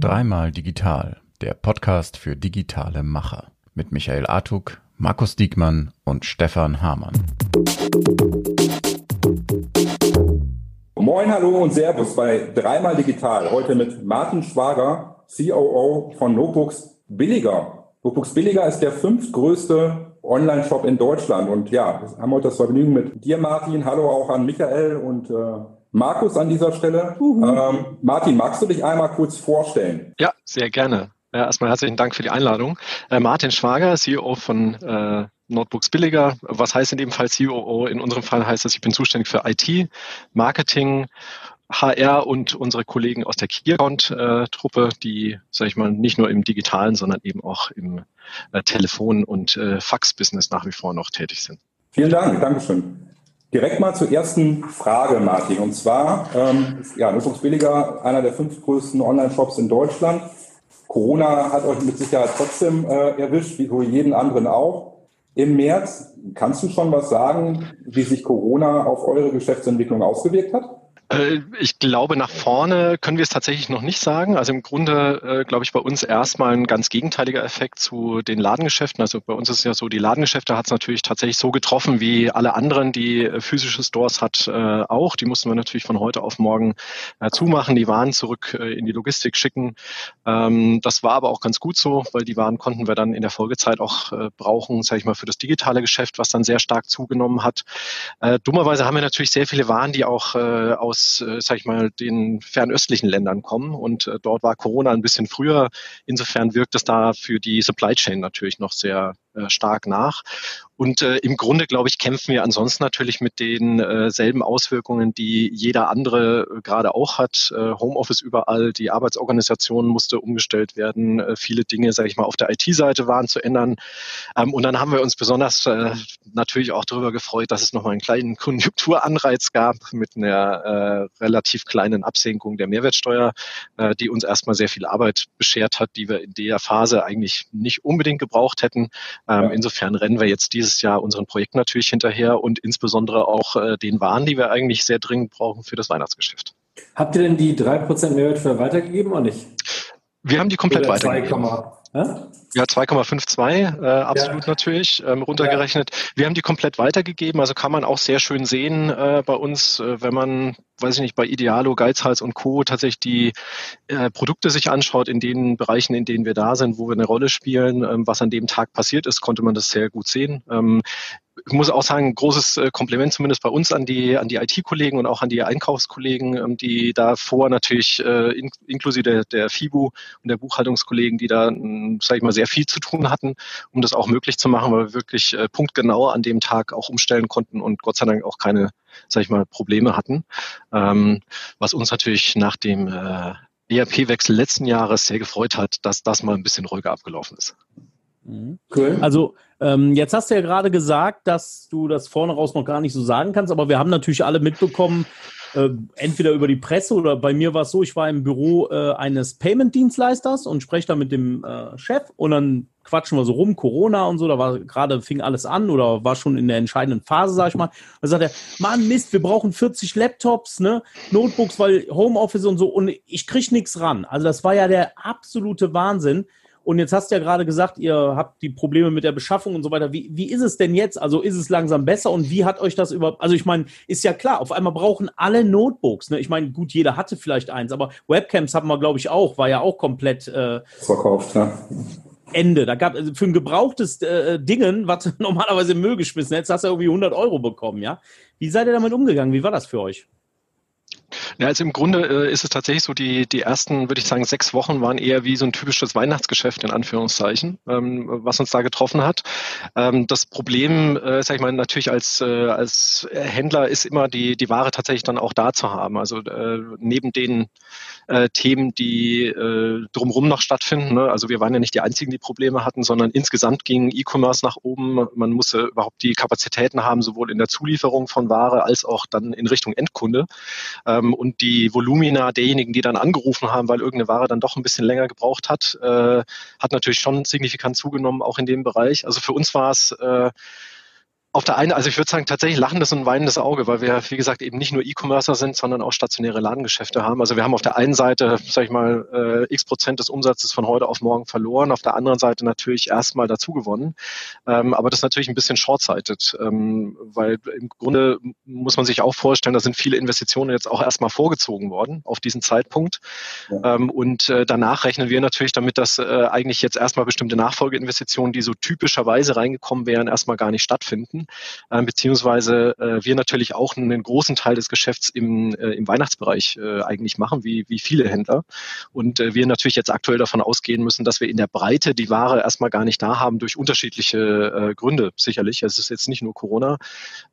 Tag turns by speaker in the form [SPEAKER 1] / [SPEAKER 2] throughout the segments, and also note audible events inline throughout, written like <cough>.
[SPEAKER 1] Dreimal digital, der Podcast für digitale Macher mit Michael Artuk, Markus Diekmann und Stefan Hamann.
[SPEAKER 2] Moin, hallo und Servus bei Dreimal Digital. Heute mit Martin Schwager, COO von Notebooks Billiger. Notebooks Billiger ist der fünftgrößte Online-Shop in Deutschland. Und ja, wir haben heute das Vergnügen mit dir, Martin. Hallo auch an Michael und äh, Markus an dieser Stelle. Ähm, Martin, magst du dich einmal kurz vorstellen?
[SPEAKER 3] Ja, sehr gerne. Ja, erstmal herzlichen Dank für die Einladung. Äh, Martin Schwager, CEO von äh, Notebooks Billiger. Was heißt in dem Fall COO? In unserem Fall heißt das, ich bin zuständig für IT, Marketing, HR und unsere Kollegen aus der Key Account Truppe, die, sage ich mal, nicht nur im digitalen, sondern eben auch im äh, Telefon- und äh, Fax-Business nach wie vor noch tätig sind.
[SPEAKER 2] Vielen Dank, Dankeschön. Direkt mal zur ersten Frage, Martin. Und zwar, ähm, ja, Notebooks Billiger, einer der fünf größten Online-Shops in Deutschland. Corona hat euch mit Sicherheit trotzdem äh, erwischt, wie so jeden anderen auch. Im März, kannst du schon was sagen, wie sich Corona auf eure Geschäftsentwicklung ausgewirkt hat?
[SPEAKER 3] Äh, ich glaube, nach vorne können wir es tatsächlich noch nicht sagen. Also im Grunde, äh, glaube ich, bei uns erstmal ein ganz gegenteiliger Effekt zu den Ladengeschäften. Also bei uns ist es ja so, die Ladengeschäfte hat es natürlich tatsächlich so getroffen, wie alle anderen, die äh, physische Stores hat, äh, auch. Die mussten wir natürlich von heute auf morgen äh, zumachen, die Waren zurück äh, in die Logistik schicken. Ähm, das war aber auch ganz gut so, weil die Waren konnten wir dann in der Folgezeit auch brauchen, sage ich mal, für das digitale Geschäft, was dann sehr stark zugenommen hat. dummerweise haben wir natürlich sehr viele Waren, die auch aus aus, äh, sag ich mal, den fernöstlichen Ländern kommen. Und äh, dort war Corona ein bisschen früher. Insofern wirkt es da für die Supply Chain natürlich noch sehr stark nach. Und äh, im Grunde, glaube ich, kämpfen wir ansonsten natürlich mit den äh, selben Auswirkungen, die jeder andere äh, gerade auch hat. Äh, Homeoffice überall, die Arbeitsorganisation musste umgestellt werden, äh, viele Dinge, sage ich mal, auf der IT-Seite waren zu ändern. Ähm, und dann haben wir uns besonders äh, natürlich auch darüber gefreut, dass es nochmal einen kleinen <laughs> Konjunkturanreiz gab mit einer äh, relativ kleinen Absenkung der Mehrwertsteuer, äh, die uns erstmal sehr viel Arbeit beschert hat, die wir in der Phase eigentlich nicht unbedingt gebraucht hätten. Ähm, ja. Insofern rennen wir jetzt dieses Jahr unseren Projekten natürlich hinterher und insbesondere auch äh, den Waren, die wir eigentlich sehr dringend brauchen für das Weihnachtsgeschäft.
[SPEAKER 4] Habt ihr denn die 3% Mehrwertsteuer weitergegeben oder nicht?
[SPEAKER 3] Wir haben die komplett oder weitergegeben. 2, ja, 2,52 äh, absolut ja. natürlich ähm, runtergerechnet. Ja. Wir haben die komplett weitergegeben, also kann man auch sehr schön sehen äh, bei uns, äh, wenn man, weiß ich nicht, bei Idealo, Geizhals und Co. tatsächlich die äh, Produkte sich anschaut in den Bereichen, in denen wir da sind, wo wir eine Rolle spielen, ähm, was an dem Tag passiert ist, konnte man das sehr gut sehen. Ähm, ich muss auch sagen, großes äh, Kompliment zumindest bei uns an die, an die IT-Kollegen und auch an die Einkaufskollegen, ähm, die davor natürlich äh, in, inklusive der, der FIBU und der Buchhaltungskollegen, die da, hm, sage ich mal, sehr viel zu tun hatten, um das auch möglich zu machen, weil wir wirklich äh, punktgenau an dem Tag auch umstellen konnten und Gott sei Dank auch keine, sage ich mal, Probleme hatten. Ähm, was uns natürlich nach dem ERP-Wechsel letzten Jahres sehr gefreut hat, dass das mal ein bisschen ruhiger abgelaufen ist.
[SPEAKER 4] Mhm. Cool. Also ähm, jetzt hast du ja gerade gesagt, dass du das vorne raus noch gar nicht so sagen kannst, aber wir haben natürlich alle mitbekommen, äh, entweder über die Presse oder bei mir war es so, ich war im Büro äh, eines Payment-Dienstleisters und spreche da mit dem äh, Chef und dann quatschen wir so rum, Corona und so, da war gerade fing alles an oder war schon in der entscheidenden Phase, sag ich mal. Da sagt er, Mann, Mist, wir brauchen 40 Laptops, ne, Notebooks, weil Homeoffice und so und ich krieg nichts ran. Also das war ja der absolute Wahnsinn. Und jetzt hast du ja gerade gesagt, ihr habt die Probleme mit der Beschaffung und so weiter. Wie, wie ist es denn jetzt? Also ist es langsam besser und wie hat euch das überhaupt? Also ich meine, ist ja klar, auf einmal brauchen alle Notebooks. Ne? Ich meine, gut, jeder hatte vielleicht eins, aber Webcams haben wir, glaube ich, auch, war ja auch komplett äh,
[SPEAKER 2] verkauft, ja.
[SPEAKER 4] Ende. Da gab also für ein gebrauchtes äh, Dingen, was <laughs> normalerweise im Müll geschmissen hättest, hast du irgendwie 100 Euro bekommen, ja? Wie seid ihr damit umgegangen? Wie war das für euch?
[SPEAKER 3] Ja, also im Grunde äh, ist es tatsächlich so, die, die ersten, würde ich sagen, sechs Wochen waren eher wie so ein typisches Weihnachtsgeschäft in Anführungszeichen, ähm, was uns da getroffen hat. Ähm, das Problem, äh, sag ich mal, natürlich als, äh, als Händler ist immer die, die Ware tatsächlich dann auch da zu haben. Also äh, neben den äh, Themen, die äh, drumherum noch stattfinden. Ne? Also wir waren ja nicht die einzigen, die Probleme hatten, sondern insgesamt ging E-Commerce nach oben. Man musste überhaupt die Kapazitäten haben, sowohl in der Zulieferung von Ware als auch dann in Richtung Endkunde. Ähm, und die Volumina derjenigen, die dann angerufen haben, weil irgendeine Ware dann doch ein bisschen länger gebraucht hat, äh, hat natürlich schon signifikant zugenommen, auch in dem Bereich. Also für uns war es äh, auf der einen, also ich würde sagen, tatsächlich lachendes und weinendes Auge, weil wir, wie gesagt, eben nicht nur E-Commercer sind, sondern auch stationäre Ladengeschäfte haben. Also wir haben auf der einen Seite, sage ich mal, äh, x Prozent des Umsatzes von heute auf morgen verloren, auf der anderen Seite natürlich erstmal dazu gewonnen. Ähm, aber das ist natürlich ein bisschen short-sighted, ähm, weil im Grunde muss man sich auch vorstellen, da sind viele Investitionen jetzt auch erstmal vorgezogen worden auf diesen Zeitpunkt. Ja. Ähm, und äh, danach rechnen wir natürlich damit, dass äh, eigentlich jetzt erstmal bestimmte Nachfolgeinvestitionen, die so typischerweise reingekommen wären, erstmal gar nicht stattfinden äh, beziehungsweise äh, wir natürlich auch einen großen Teil des Geschäfts im, äh, im Weihnachtsbereich äh, eigentlich machen, wie, wie viele Händler. Und äh, wir natürlich jetzt aktuell davon ausgehen müssen, dass wir in der Breite die Ware erstmal gar nicht da haben, durch unterschiedliche äh, Gründe sicherlich. Es ist jetzt nicht nur Corona,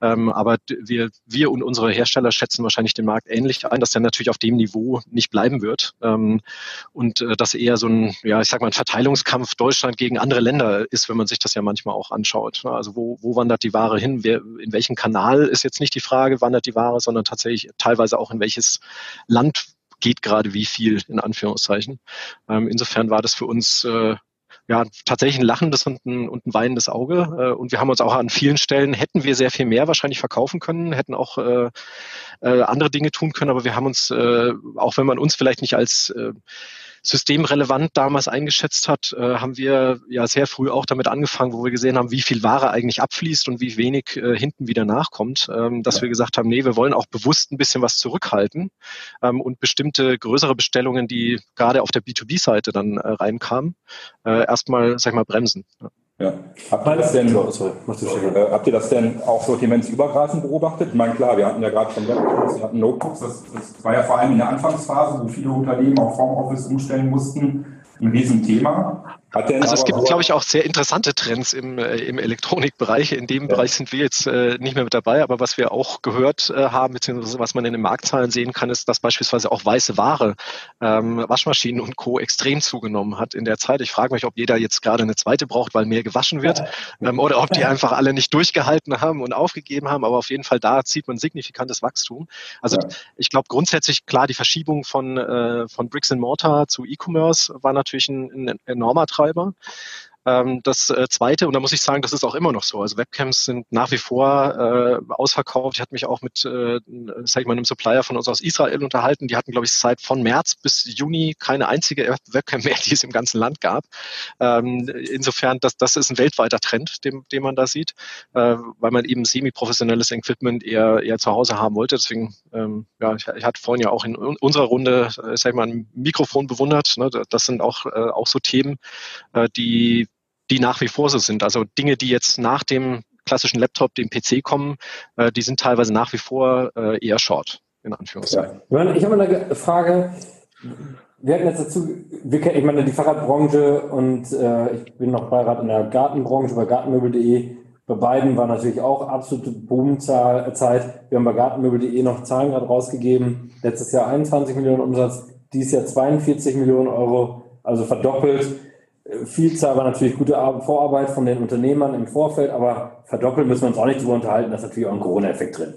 [SPEAKER 3] ähm, aber wir, wir und unsere Hersteller schätzen wahrscheinlich den Markt ähnlich ein, dass der natürlich auf dem Niveau nicht bleiben wird ähm, und äh, dass eher so ein, ja, ich sag mal, ein Verteilungskampf Deutschland gegen andere Länder ist, wenn man sich das ja manchmal auch anschaut. Also wo, wo wandert die Ware Ware hin? Wer, in welchen Kanal ist jetzt nicht die Frage, wandert die Ware, sondern tatsächlich teilweise auch in welches Land geht gerade wie viel, in Anführungszeichen. Ähm, insofern war das für uns äh, ja, tatsächlich ein lachendes und ein, und ein weinendes Auge. Äh, und wir haben uns auch an vielen Stellen, hätten wir sehr viel mehr wahrscheinlich verkaufen können, hätten auch äh, äh, andere Dinge tun können, aber wir haben uns, äh, auch wenn man uns vielleicht nicht als äh, systemrelevant damals eingeschätzt hat, äh, haben wir ja sehr früh auch damit angefangen, wo wir gesehen haben, wie viel Ware eigentlich abfließt und wie wenig äh, hinten wieder nachkommt, ähm, dass ja. wir gesagt haben, nee, wir wollen auch bewusst ein bisschen was zurückhalten ähm, und bestimmte größere Bestellungen, die gerade auf der B2B-Seite dann äh, reinkamen, äh, erstmal, sag ich mal, bremsen. Ja.
[SPEAKER 2] Ja. Habt ihr, das denn, sorry, äh, habt ihr das denn auch sortimentsübergreifend beobachtet? Ich meine, klar, wir hatten ja gerade schon Laptops, wir hatten Notebooks, das, das war ja vor allem in der Anfangsphase, wo viele Unternehmen auf Homeoffice umstellen mussten, ein Riesenthema
[SPEAKER 3] also es gibt, glaube ich, auch sehr interessante Trends im, äh, im Elektronikbereich. In dem ja. Bereich sind wir jetzt äh, nicht mehr mit dabei, aber was wir auch gehört äh, haben, beziehungsweise was man in den Marktzahlen sehen kann, ist, dass beispielsweise auch weiße Ware, ähm, Waschmaschinen und Co. extrem zugenommen hat in der Zeit. Ich frage mich, ob jeder jetzt gerade eine zweite braucht, weil mehr gewaschen wird, ja. ähm, oder ob die einfach alle nicht durchgehalten haben und aufgegeben haben. Aber auf jeden Fall da zieht man signifikantes Wachstum. Also ja. ich glaube grundsätzlich klar, die Verschiebung von, äh, von Bricks and Mortar zu E-Commerce war natürlich ein, ein enormer. Ähm, das äh, Zweite, und da muss ich sagen, das ist auch immer noch so. Also Webcams sind nach wie vor äh, ausverkauft. Ich hatte mich auch mit, äh, sag ich mal, einem Supplier von uns aus Israel unterhalten. Die hatten, glaube ich, seit von März bis Juni keine einzige Webcam mehr, <laughs> die es im ganzen Land gab. Ähm, insofern, das, das ist ein weltweiter Trend, den, den man da sieht, äh, weil man eben semi-professionelles Equipment eher, eher zu Hause haben wollte. Deswegen, ähm, ja, ich, ich hatte vorhin ja auch in unserer Runde, äh, sag ich mal, ein Mikrofon bewundert. Ne? Das sind auch, äh, auch so Themen, äh, die die nach wie vor so sind. Also Dinge, die jetzt nach dem klassischen Laptop, dem PC kommen, äh, die sind teilweise nach wie vor äh, eher short, in Anführungszeichen.
[SPEAKER 5] Ja. Ich habe eine Frage. Wir hatten jetzt dazu, ich meine, die Fahrradbranche und äh, ich bin noch Beirat in der Gartenbranche bei gartenmöbel.de. Bei beiden war natürlich auch absolute Boomzeit. Wir haben bei gartenmöbel.de noch Zahlen gerade rausgegeben. Letztes Jahr 21 Millionen Umsatz, dieses Jahr 42 Millionen Euro, also verdoppelt. Vielzahl war natürlich gute Vorarbeit von den Unternehmern im Vorfeld, aber verdoppeln müssen wir uns auch nicht drüber unterhalten, da ist natürlich auch ein Corona-Effekt drin.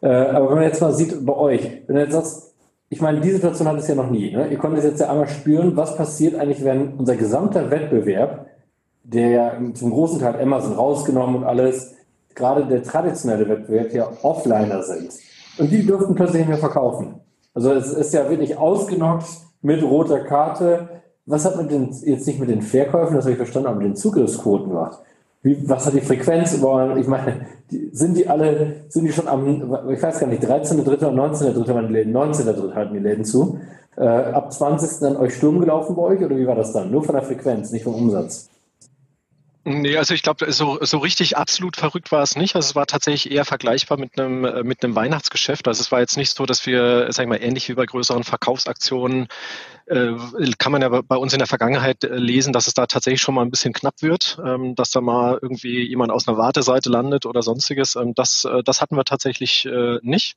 [SPEAKER 5] Äh, aber wenn man jetzt mal sieht bei euch, wenn du jetzt sagst, ich meine, die Situation hat es ja noch nie. Ne? Ihr konntet jetzt ja einmal spüren, was passiert eigentlich, wenn unser gesamter Wettbewerb, der ja zum großen Teil Amazon rausgenommen und alles, gerade der traditionelle Wettbewerb ja Offliner sind. Und die dürften plötzlich nicht mehr verkaufen. Also es ist ja wirklich ausgenockt mit roter Karte was hat man denn jetzt nicht mit den Verkäufen, das habe ich verstanden, aber mit den Zugriffsquoten gemacht? Wie, was hat die Frequenz? Ich meine, die, sind die alle, sind die schon am, ich weiß gar nicht, 13.3. oder 19.3. waren die Läden, 19.3. hatten die Läden zu. Äh, ab 20. dann euch Sturm gelaufen bei euch oder wie war das dann? Nur von der Frequenz, nicht vom Umsatz?
[SPEAKER 3] Nee, also ich glaube, so, so richtig absolut verrückt war es nicht. Also es war tatsächlich eher vergleichbar mit einem, äh, mit einem Weihnachtsgeschäft. Also es war jetzt nicht so, dass wir, sag ich mal, ähnlich wie bei größeren Verkaufsaktionen äh, kann man ja bei uns in der Vergangenheit äh, lesen, dass es da tatsächlich schon mal ein bisschen knapp wird, ähm, dass da mal irgendwie jemand aus einer Warteseite landet oder sonstiges. Ähm, das, äh, das hatten wir tatsächlich äh, nicht.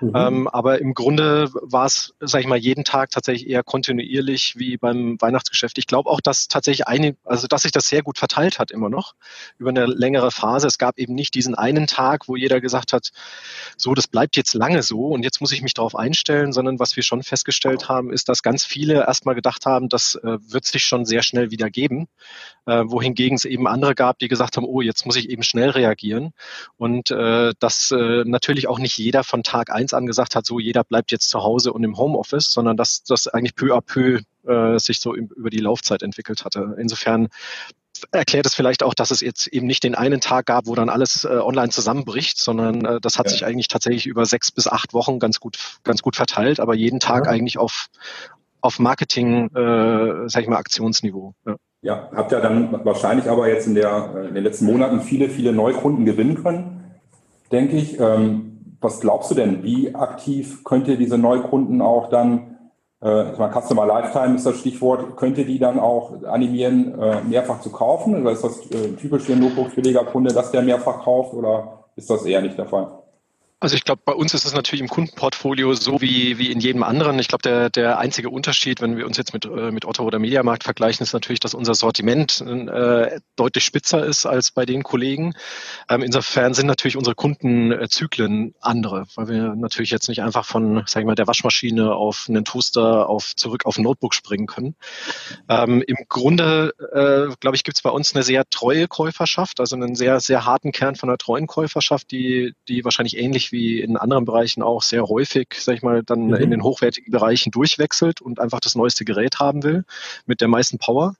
[SPEAKER 3] Mhm. Ähm, aber im Grunde war es, sage ich mal, jeden Tag tatsächlich eher kontinuierlich wie beim Weihnachtsgeschäft. Ich glaube auch, dass tatsächlich eine, also dass sich das sehr gut verteilt hat immer noch über eine längere Phase. Es gab eben nicht diesen einen Tag, wo jeder gesagt hat, so, das bleibt jetzt lange so und jetzt muss ich mich darauf einstellen, sondern was wir schon festgestellt haben, ist, dass ganz viel viele erstmal gedacht haben, das äh, wird sich schon sehr schnell wieder geben, äh, wohingegen es eben andere gab, die gesagt haben, oh, jetzt muss ich eben schnell reagieren. Und äh, dass äh, natürlich auch nicht jeder von Tag eins an gesagt hat, so jeder bleibt jetzt zu Hause und im Homeoffice, sondern dass das eigentlich peu à peu äh, sich so über die Laufzeit entwickelt hatte. Insofern erklärt es vielleicht auch, dass es jetzt eben nicht den einen Tag gab, wo dann alles äh, online zusammenbricht, sondern äh, das hat ja. sich eigentlich tatsächlich über sechs bis acht Wochen ganz gut, ganz gut verteilt, aber jeden Tag ja. eigentlich auf, auf Marketing, äh, sag ich mal, Aktionsniveau.
[SPEAKER 2] Ja. ja, habt ihr dann wahrscheinlich aber jetzt in, der, in den letzten Monaten viele, viele Neukunden gewinnen können, denke ich. Ähm, was glaubst du denn, wie aktiv könnt ihr diese Neukunden auch dann äh, Customer Lifetime ist das Stichwort, könnte die dann auch animieren, äh, mehrfach zu kaufen? Oder ist das äh, typisch für einen Notebook-Kunde, dass der mehrfach kauft oder ist das eher nicht der Fall?
[SPEAKER 3] Also ich glaube, bei uns ist es natürlich im Kundenportfolio so wie, wie in jedem anderen. Ich glaube, der, der einzige Unterschied, wenn wir uns jetzt mit, äh, mit Otto oder Mediamarkt vergleichen, ist natürlich, dass unser Sortiment äh, deutlich spitzer ist als bei den Kollegen. Ähm, insofern sind natürlich unsere Kundenzyklen andere, weil wir natürlich jetzt nicht einfach von, sag ich mal, der Waschmaschine auf einen Toaster auf zurück auf ein Notebook springen können. Ähm, Im Grunde, äh, glaube ich, gibt es bei uns eine sehr treue Käuferschaft, also einen sehr, sehr harten Kern von einer treuen Käuferschaft, die, die wahrscheinlich ähnlich wie in anderen Bereichen auch sehr häufig, sag ich mal, dann mhm. in den hochwertigen Bereichen durchwechselt und einfach das neueste Gerät haben will mit der meisten Power.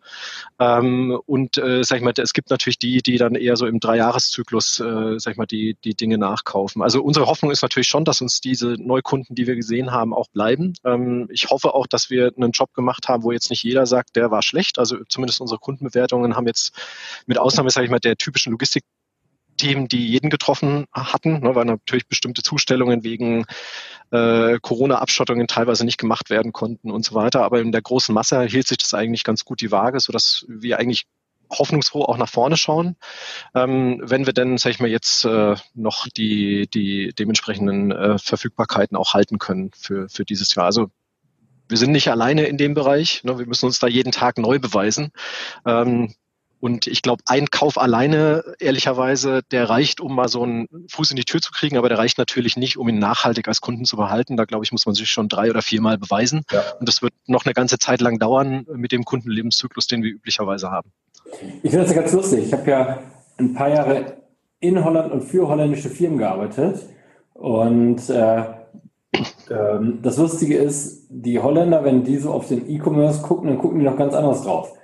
[SPEAKER 3] Ähm, und äh, sag ich mal, es gibt natürlich die, die dann eher so im Dreijahreszyklus, äh, sag ich mal, die, die Dinge nachkaufen. Also unsere Hoffnung ist natürlich schon, dass uns diese Neukunden, die wir gesehen haben, auch bleiben. Ähm, ich hoffe auch, dass wir einen Job gemacht haben, wo jetzt nicht jeder sagt, der war schlecht. Also zumindest unsere Kundenbewertungen haben jetzt mit Ausnahme, sage ich mal, der typischen Logistik Themen, die jeden getroffen hatten, ne, weil natürlich bestimmte Zustellungen wegen äh, Corona-Abschottungen teilweise nicht gemacht werden konnten und so weiter. Aber in der großen Masse hielt sich das eigentlich ganz gut die Waage, sodass wir eigentlich hoffnungsfroh auch nach vorne schauen. Ähm, wenn wir denn, sag ich mal, jetzt äh, noch die, die dementsprechenden äh, Verfügbarkeiten auch halten können für, für dieses Jahr. Also wir sind nicht alleine in dem Bereich. Ne? Wir müssen uns da jeden Tag neu beweisen. Ähm, und ich glaube, ein Kauf alleine, ehrlicherweise, der reicht, um mal so einen Fuß in die Tür zu kriegen, aber der reicht natürlich nicht, um ihn nachhaltig als Kunden zu behalten. Da, glaube ich, muss man sich schon drei oder viermal beweisen. Ja. Und das wird noch eine ganze Zeit lang dauern mit dem Kundenlebenszyklus, den wir üblicherweise haben.
[SPEAKER 5] Ich finde das ja ganz lustig. Ich habe ja ein paar Jahre in Holland und für holländische Firmen gearbeitet. Und äh, ähm, das Lustige ist, die Holländer, wenn die so auf den E-Commerce gucken, dann gucken die noch ganz anders drauf.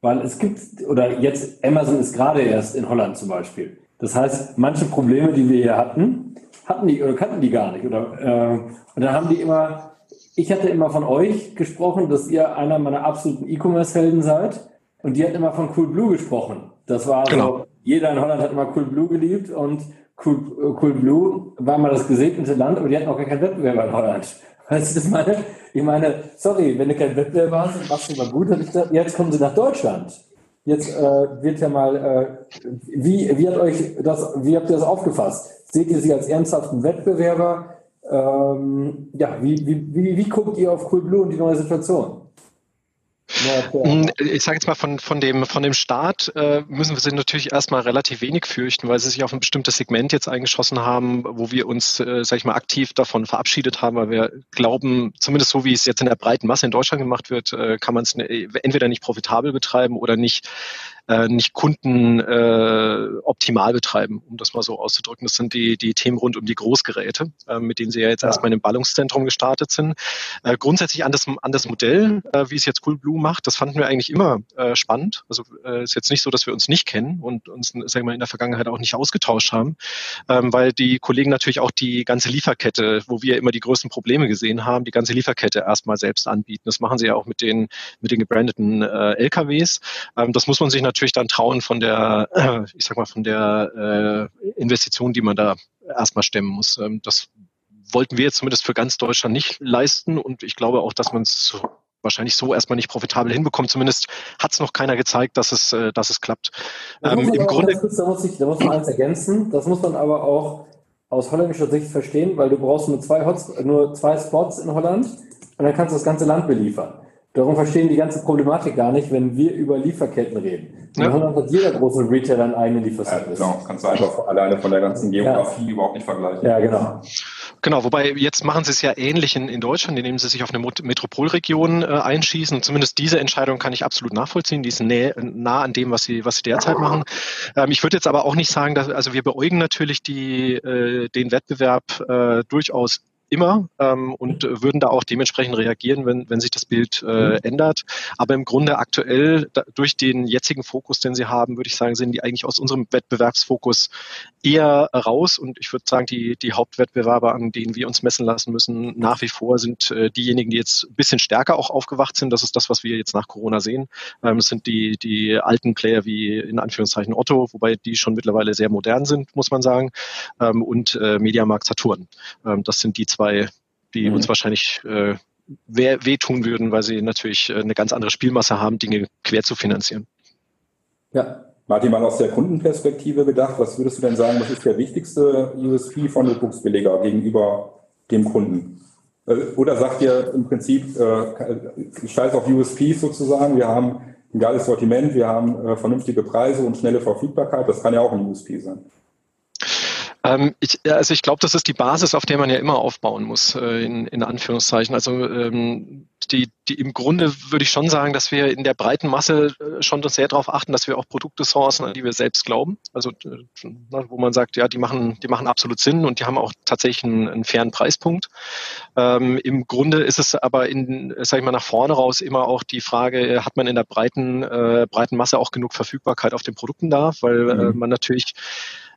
[SPEAKER 5] Weil es gibt, oder jetzt Amazon ist gerade erst in Holland zum Beispiel. Das heißt, manche Probleme, die wir hier hatten, hatten die oder kannten die gar nicht. Oder, äh, und dann haben die immer, ich hatte immer von euch gesprochen, dass ihr einer meiner absoluten E-Commerce-Helden seid. Und die hat immer von Coolblue gesprochen. Das war genau. so, jeder in Holland hat immer Coolblue geliebt und cool, äh, Coolblue war mal das gesegnete Land, aber die hatten auch gar keinen Wettbewerber in Holland. Weißt du, meine? Ich meine, sorry, wenn du kein Wettbewerber hast, machst du mal gut. Jetzt kommen sie nach Deutschland. Jetzt äh, wird ja mal, äh, wie, wie, hat euch das, wie habt ihr das aufgefasst? Seht ihr sie als ernsthaften Wettbewerber? Ähm, ja, wie, wie, wie, wie guckt ihr auf Coolblue und die neue Situation?
[SPEAKER 3] Hm, ich sage jetzt mal, von, von, dem, von dem Start äh, müssen wir sie natürlich erstmal relativ wenig fürchten, weil sie sich auf ein bestimmtes Segment jetzt eingeschossen haben, wo wir uns, äh, sag ich mal, aktiv davon verabschiedet haben, weil wir glauben, zumindest so wie es jetzt in der breiten Masse in Deutschland gemacht wird, äh, kann man es ne, entweder nicht profitabel betreiben oder nicht äh, nicht Kunden äh, optimal betreiben, um das mal so auszudrücken. Das sind die, die Themen rund um die Großgeräte, äh, mit denen sie ja jetzt ja. erstmal in dem Ballungszentrum gestartet sind. Äh, grundsätzlich an das, an das Modell, äh, wie es jetzt Coolblue macht, das fanden wir eigentlich immer äh, spannend. Also äh, ist jetzt nicht so, dass wir uns nicht kennen und uns sagen wir mal, in der Vergangenheit auch nicht ausgetauscht haben, ähm, weil die Kollegen natürlich auch die ganze Lieferkette, wo wir immer die größten Probleme gesehen haben, die ganze Lieferkette erstmal selbst anbieten. Das machen sie ja auch mit den, mit den gebrandeten äh, LKWs. Ähm, das muss man sich natürlich natürlich dann trauen von der, äh, ich sag mal, von der äh, Investition, die man da erstmal stemmen muss. Ähm, das wollten wir jetzt zumindest für ganz Deutschland nicht leisten und ich glaube auch, dass man es wahrscheinlich so erstmal nicht profitabel hinbekommt. Zumindest hat es noch keiner gezeigt, dass es, äh, dass es klappt.
[SPEAKER 5] Ähm, Im Grunde, kurz, da, muss ich, da muss man eins ergänzen. Das muss man aber auch aus holländischer Sicht verstehen, weil du brauchst nur zwei, Hots, nur zwei Spots in Holland und dann kannst du das ganze Land beliefern. Darum verstehen die ganze Problematik gar nicht, wenn wir über Lieferketten reden. In ja. Holland hat jeder große Retailer einen eigenen Lieferservice.
[SPEAKER 2] Ja, genau. Kannst du einfach alleine von der ganzen Geografie ja. überhaupt nicht vergleichen.
[SPEAKER 5] Ja, genau.
[SPEAKER 3] Genau, wobei jetzt machen sie es ja ähnlich in, in Deutschland, indem sie sich auf eine Metropolregion äh, einschießen. Und zumindest diese Entscheidung kann ich absolut nachvollziehen. Die ist näh, nah an dem, was sie, was sie derzeit machen. Ähm, ich würde jetzt aber auch nicht sagen, dass, also wir beäugen natürlich die, äh, den Wettbewerb äh, durchaus immer ähm, und würden da auch dementsprechend reagieren, wenn, wenn sich das Bild äh, mhm. ändert. Aber im Grunde aktuell da, durch den jetzigen Fokus, den sie haben, würde ich sagen, sind die eigentlich aus unserem Wettbewerbsfokus eher raus. Und ich würde sagen, die, die Hauptwettbewerber, an denen wir uns messen lassen müssen, nach wie vor sind äh, diejenigen, die jetzt ein bisschen stärker auch aufgewacht sind. Das ist das, was wir jetzt nach Corona sehen. Ähm, es sind die, die alten Player wie in Anführungszeichen Otto, wobei die schon mittlerweile sehr modern sind, muss man sagen, ähm, und äh, Mediamarkt Saturn. Ähm, das sind die zwei zwei, die mhm. uns wahrscheinlich äh, wehtun würden, weil sie natürlich äh, eine ganz andere Spielmasse haben, Dinge quer zu finanzieren.
[SPEAKER 2] Ja, Martin, mal aus der Kundenperspektive gedacht, was würdest du denn sagen, was ist der wichtigste USP von Notebooksbilliger gegenüber dem Kunden? Äh, oder sagt ihr im Prinzip, äh, scheiß auf USPs sozusagen, wir haben ein geiles Sortiment, wir haben äh, vernünftige Preise und schnelle Verfügbarkeit, das kann ja auch ein USP sein.
[SPEAKER 3] Ähm, ich, also ich glaube, das ist die Basis, auf der man ja immer aufbauen muss, äh, in, in Anführungszeichen. Also ähm, die, die im Grunde würde ich schon sagen, dass wir in der breiten Masse äh, schon sehr darauf achten, dass wir auch Produkte sourcen, an die wir selbst glauben. Also äh, wo man sagt, ja, die machen, die machen absolut Sinn und die haben auch tatsächlich einen, einen fairen Preispunkt. Ähm, Im Grunde ist es aber in, sag ich mal, nach vorne raus immer auch die Frage, hat man in der breiten, äh, breiten Masse auch genug Verfügbarkeit auf den Produkten da, weil mhm. äh, man natürlich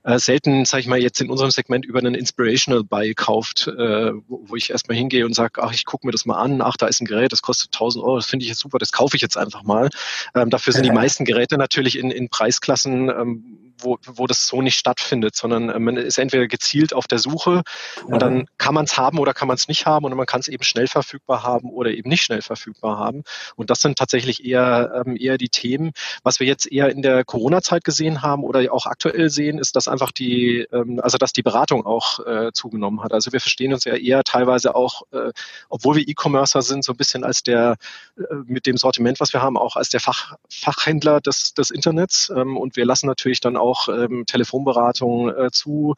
[SPEAKER 3] äh, selten, sage ich mal, jetzt in unserem Segment über einen Inspirational Buy kauft, äh, wo, wo, ich erstmal hingehe und sage, ach, ich gucke mir das mal an, ach, da ist ein Gerät, das kostet 1000 Euro, das finde ich jetzt super, das kaufe ich jetzt einfach mal. Ähm, dafür sind die meisten Geräte natürlich in, in Preisklassen, ähm, wo, wo das so nicht stattfindet, sondern äh, man ist entweder gezielt auf der Suche und dann kann man es haben oder kann man es nicht haben und man kann es eben schnell verfügbar haben oder eben nicht schnell verfügbar haben. Und das sind tatsächlich eher, ähm, eher die Themen. Was wir jetzt eher in der Corona-Zeit gesehen haben oder auch aktuell sehen, ist, dass einfach die, ähm, also dass die Beratung auch äh, zugenommen hat. Also wir verstehen uns ja eher teilweise auch, äh, obwohl wir E-Commercer sind, so ein bisschen als der, äh, mit dem Sortiment, was wir haben, auch als der Fach, Fachhändler des, des Internets. Ähm, und wir lassen natürlich dann auch auch ähm, Telefonberatungen äh, zu,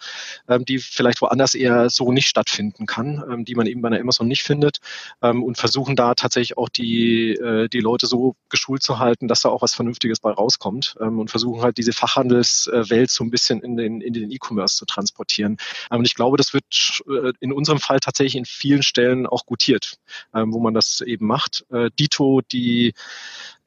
[SPEAKER 3] ähm, die vielleicht woanders eher so nicht stattfinden kann, ähm, die man eben bei einer Amazon nicht findet ähm, und versuchen da tatsächlich auch die, äh, die Leute so geschult zu halten, dass da auch was Vernünftiges bei rauskommt ähm, und versuchen halt diese Fachhandelswelt so ein bisschen in den in den E-Commerce zu transportieren. Ähm, und ich glaube, das wird äh, in unserem Fall tatsächlich in vielen Stellen auch gutiert, ähm, wo man das eben macht. Äh, Dito, die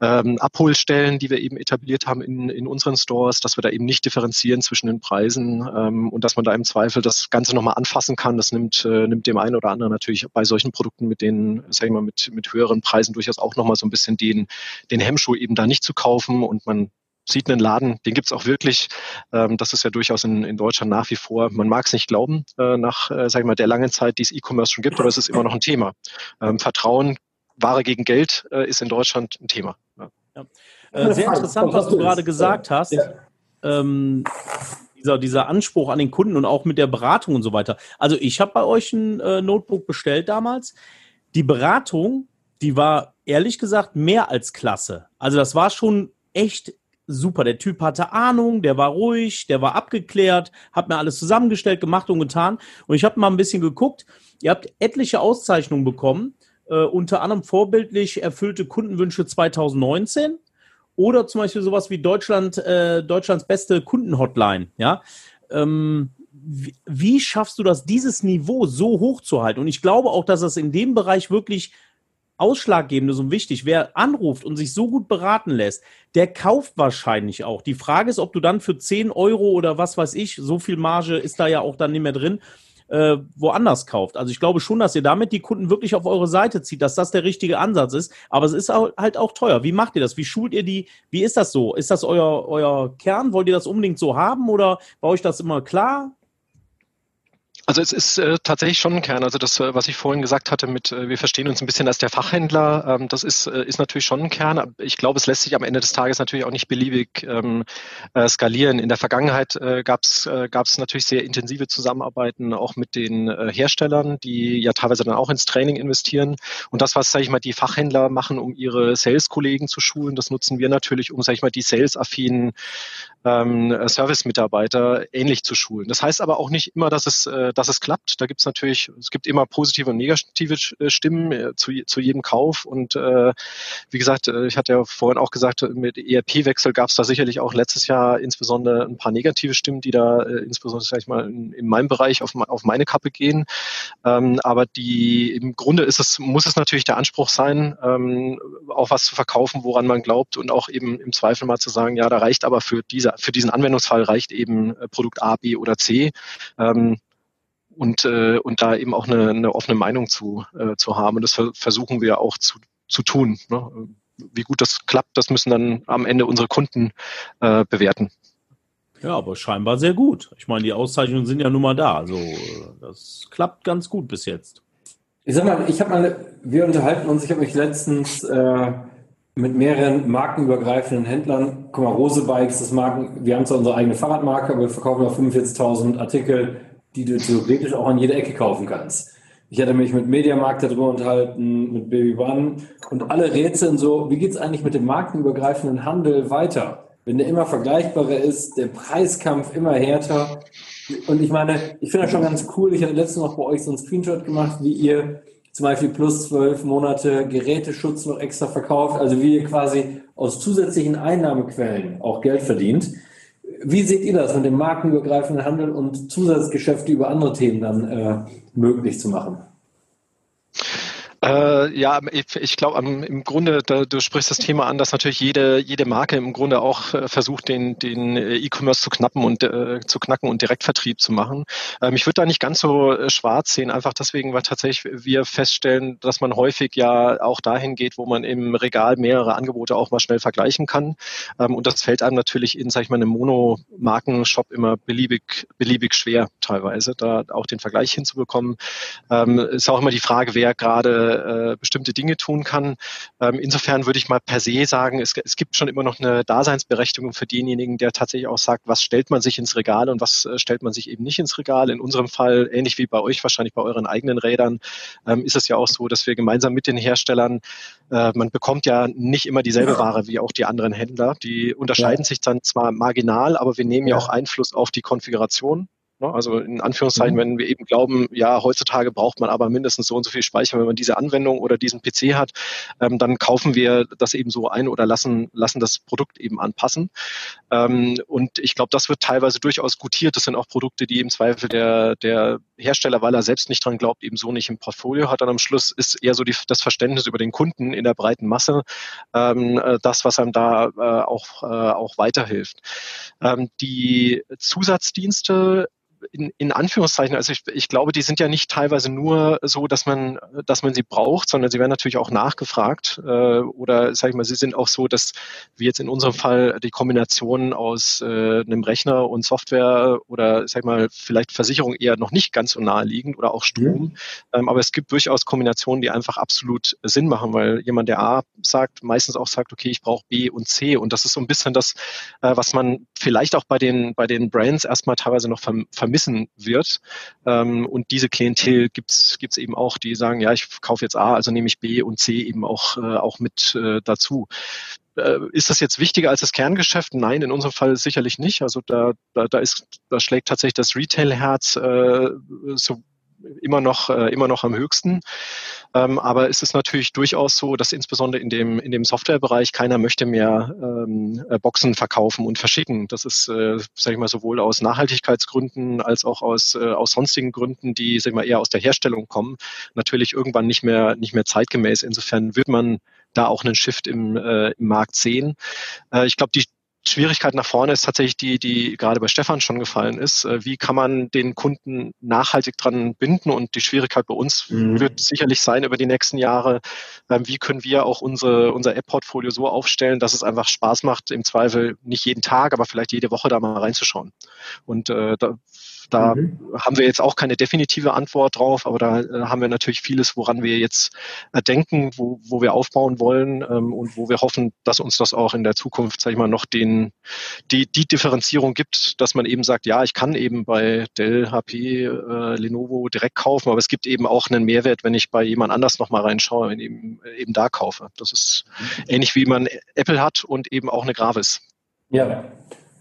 [SPEAKER 3] ähm, Abholstellen, die wir eben etabliert haben in, in unseren Stores, dass wir da eben nicht differenzieren zwischen den Preisen ähm, und dass man da im Zweifel das Ganze nochmal anfassen kann. Das nimmt, äh, nimmt dem einen oder anderen natürlich bei solchen Produkten mit den, sag ich mal, mit, mit höheren Preisen durchaus auch nochmal so ein bisschen den, den Hemmschuh eben da nicht zu kaufen und man sieht einen Laden, den gibt's auch wirklich. Ähm, das ist ja durchaus in, in Deutschland nach wie vor, man mag es nicht glauben, äh, nach, äh, sag ich mal, der langen Zeit, die es E-Commerce schon gibt, aber es ist immer noch ein Thema. Ähm, Vertrauen Ware gegen Geld äh, ist in Deutschland ein Thema. Ja.
[SPEAKER 4] Ja. Äh, sehr interessant, was du gerade gesagt hast. Ja. Ähm, dieser, dieser Anspruch an den Kunden und auch mit der Beratung und so weiter. Also ich habe bei euch ein äh, Notebook bestellt damals. Die Beratung, die war ehrlich gesagt mehr als klasse. Also das war schon echt super. Der Typ hatte Ahnung, der war ruhig, der war abgeklärt, hat mir alles zusammengestellt, gemacht und getan. Und ich habe mal ein bisschen geguckt. Ihr habt etliche Auszeichnungen bekommen äh, unter anderem vorbildlich erfüllte Kundenwünsche 2019 oder zum Beispiel sowas wie Deutschland, äh, Deutschlands beste Kundenhotline. Ja, ähm, wie, wie, schaffst du das, dieses Niveau so hoch zu halten? Und ich glaube auch, dass das in dem Bereich wirklich ausschlaggebend ist und wichtig. Wer anruft und sich so gut beraten lässt, der kauft wahrscheinlich auch. Die Frage ist, ob du dann für 10 Euro oder was weiß ich, so viel Marge ist da ja auch dann nicht mehr drin, äh, woanders kauft. Also ich glaube schon, dass ihr damit die Kunden wirklich auf eure Seite zieht, dass das der richtige Ansatz ist. Aber es ist auch, halt auch teuer. Wie macht ihr das? Wie schult ihr die? Wie ist das so? Ist das euer, euer Kern? Wollt ihr das unbedingt so haben oder war euch das immer klar?
[SPEAKER 3] Also es ist äh, tatsächlich schon ein Kern. Also das, äh, was ich vorhin gesagt hatte, mit äh, wir verstehen uns ein bisschen als der Fachhändler, ähm, das ist, äh, ist natürlich schon ein Kern. Ich glaube, es lässt sich am Ende des Tages natürlich auch nicht beliebig ähm, äh, skalieren. In der Vergangenheit äh, gab es äh, natürlich sehr intensive Zusammenarbeiten auch mit den äh, Herstellern, die ja teilweise dann auch ins Training investieren. Und das, was, sage ich mal, die Fachhändler machen, um ihre Sales-Kollegen zu schulen, das nutzen wir natürlich, um, sage ich mal, die sales-affinen ähm, Service-Mitarbeiter ähnlich zu schulen. Das heißt aber auch nicht immer, dass es, äh, dass es klappt. Da gibt es natürlich, es gibt immer positive und negative äh, Stimmen äh, zu, zu jedem Kauf. Und äh, wie gesagt, äh, ich hatte ja vorhin auch gesagt, mit ERP-Wechsel gab es da sicherlich auch letztes Jahr insbesondere ein paar negative Stimmen, die da äh, insbesondere sag ich mal in, in meinem Bereich auf, auf meine Kappe gehen. Ähm, aber die im Grunde ist es, muss es natürlich der Anspruch sein, ähm, auch was zu verkaufen, woran man glaubt und auch eben im Zweifel mal zu sagen, ja, da reicht aber für diese, für diesen Anwendungsfall reicht eben Produkt A, B oder C. Ähm, und, äh, und da eben auch eine, eine offene Meinung zu, äh, zu haben. Und das versuchen wir auch zu, zu tun. Ne? Wie gut das klappt, das müssen dann am Ende unsere Kunden äh, bewerten.
[SPEAKER 4] Ja, aber scheinbar sehr gut. Ich meine, die Auszeichnungen sind ja nun mal da. Also das klappt ganz gut bis jetzt.
[SPEAKER 5] Ich sag mal, ich habe mal, wir unterhalten uns, ich habe mich letztens äh, mit mehreren markenübergreifenden Händlern, guck mal, Rose Bikes, das Marken, wir haben zwar unsere eigene Fahrradmarke, aber wir verkaufen auch 45.000 Artikel, die du theoretisch auch an jeder Ecke kaufen kannst. Ich hatte mich mit Mediamarkt darüber unterhalten, mit Baby One und alle rätseln so, wie geht's eigentlich mit dem markenübergreifenden Handel weiter? Wenn der immer vergleichbarer ist, der Preiskampf immer härter. Und ich meine, ich finde das schon ganz cool. Ich hatte letztens noch bei euch so einen Screenshot gemacht, wie ihr zum Beispiel plus zwölf Monate Geräteschutz noch extra verkauft, also wie ihr quasi aus zusätzlichen Einnahmequellen auch Geld verdient. Wie seht ihr das mit dem markenübergreifenden Handel und Zusatzgeschäfte über andere Themen dann äh, möglich zu machen?
[SPEAKER 3] Äh, ja, ich, ich glaube, im Grunde, da, du sprichst das Thema an, dass natürlich jede, jede Marke im Grunde auch äh, versucht, den, den äh, E-Commerce zu knappen und äh, zu knacken und Direktvertrieb zu machen. Ähm, ich würde da nicht ganz so äh, schwarz sehen, einfach deswegen, weil tatsächlich wir feststellen, dass man häufig ja auch dahin geht, wo man im Regal mehrere Angebote auch mal schnell vergleichen kann. Ähm, und das fällt einem natürlich in, sag ich mal, einem Mono-Marken-Shop immer beliebig, beliebig schwer teilweise, da auch den Vergleich hinzubekommen. Ähm, ist auch immer die Frage, wer gerade äh, bestimmte Dinge tun kann. Ähm, insofern würde ich mal per se sagen, es, es, gibt schon immer noch eine Daseinsberechtigung für denjenigen, der tatsächlich auch sagt, was stellt man sich ins Regal und was äh, stellt man sich eben nicht ins Regal. In unserem Fall, ähnlich wie bei euch wahrscheinlich bei euren eigenen Rädern, ähm, ist es ja auch so, dass wir gemeinsam mit den Herstellern, äh, man bekommt ja nicht immer dieselbe ja. Ware wie auch die anderen Händler. Die unterscheiden ja. sich dann zwar marginal, aber wir nehmen ja, ja auch Einfluss auf die Konfiguration? Also in Anführungszeichen, mhm. wenn wir eben glauben, ja, heutzutage braucht man aber mindestens so und so viel Speicher, wenn man diese Anwendung oder diesen PC hat, ähm, dann kaufen wir das eben so ein oder lassen, lassen das Produkt eben anpassen. Ähm, und ich glaube, das wird teilweise durchaus gutiert. Das sind auch Produkte, die im Zweifel der, der Hersteller, weil er selbst nicht dran glaubt, eben so nicht im Portfolio hat. Dann am Schluss ist eher so die, das Verständnis über den Kunden in der breiten Masse ähm, äh, das, was einem da äh, auch, äh, auch weiterhilft. Ähm, die Zusatzdienste in, in Anführungszeichen, also ich, ich glaube, die sind ja nicht teilweise nur so, dass man, dass man sie braucht, sondern sie werden natürlich auch nachgefragt. Äh, oder sage ich mal, sie sind auch so, dass wie jetzt in unserem Fall die Kombination aus äh, einem Rechner und Software oder sag ich mal, vielleicht Versicherung eher noch nicht ganz so naheliegend oder auch Strom. Mhm. Ähm, aber es gibt durchaus Kombinationen, die einfach absolut Sinn machen, weil jemand, der A sagt, meistens auch sagt, okay, ich brauche B und C. Und das ist so ein bisschen das, äh, was man vielleicht auch bei den, bei den Brands erstmal teilweise noch verm vermissen wird. Ähm, und diese Klientel gibt's gibt's eben auch, die sagen, ja, ich kaufe jetzt A, also nehme ich B und C eben auch, äh, auch mit äh, dazu. Äh, ist das jetzt wichtiger als das Kerngeschäft? Nein, in unserem Fall sicherlich nicht. Also da, da, da ist, da schlägt tatsächlich das Retail-Herz äh, so immer noch, äh, immer noch am höchsten. Ähm, aber es ist natürlich durchaus so, dass insbesondere in dem, in dem Softwarebereich keiner möchte mehr ähm, äh, Boxen verkaufen und verschicken. Das ist, äh, sage ich mal, sowohl aus Nachhaltigkeitsgründen als auch aus, äh, aus sonstigen Gründen, die, sag ich mal, eher aus der Herstellung kommen, natürlich irgendwann nicht mehr, nicht mehr zeitgemäß. Insofern wird man da auch einen Shift im, äh, im Markt sehen. Äh, ich glaube, die Schwierigkeit nach vorne ist tatsächlich die, die gerade bei Stefan schon gefallen ist. Äh, wie kann man den Kunden nachhaltig dran binden? Und die Schwierigkeit bei uns mhm. wird sicherlich sein über die nächsten Jahre, ähm, wie können wir auch unsere, unser App-Portfolio so aufstellen, dass es einfach Spaß macht, im Zweifel nicht jeden Tag, aber vielleicht jede Woche da mal reinzuschauen. Und äh, da da mhm. haben wir jetzt auch keine definitive Antwort drauf, aber da äh, haben wir natürlich vieles, woran wir jetzt äh, denken, wo, wo wir aufbauen wollen ähm, und wo wir hoffen, dass uns das auch in der Zukunft, sag ich mal, noch den, die, die Differenzierung gibt, dass man eben sagt, ja, ich kann eben bei Dell, HP, äh, Lenovo direkt kaufen, aber es gibt eben auch einen Mehrwert, wenn ich bei jemand anders nochmal reinschaue und eben, eben da kaufe. Das ist ähnlich wie man Apple hat und eben auch eine Gravis.
[SPEAKER 5] Ja,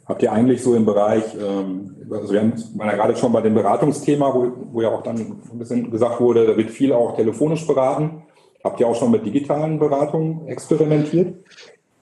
[SPEAKER 2] habt ihr eigentlich so im Bereich, ähm, also wir waren ja gerade schon bei dem Beratungsthema, wo, wo ja auch dann ein bisschen gesagt wurde, da wird viel auch telefonisch beraten. Habt ihr auch schon mit digitalen Beratungen experimentiert?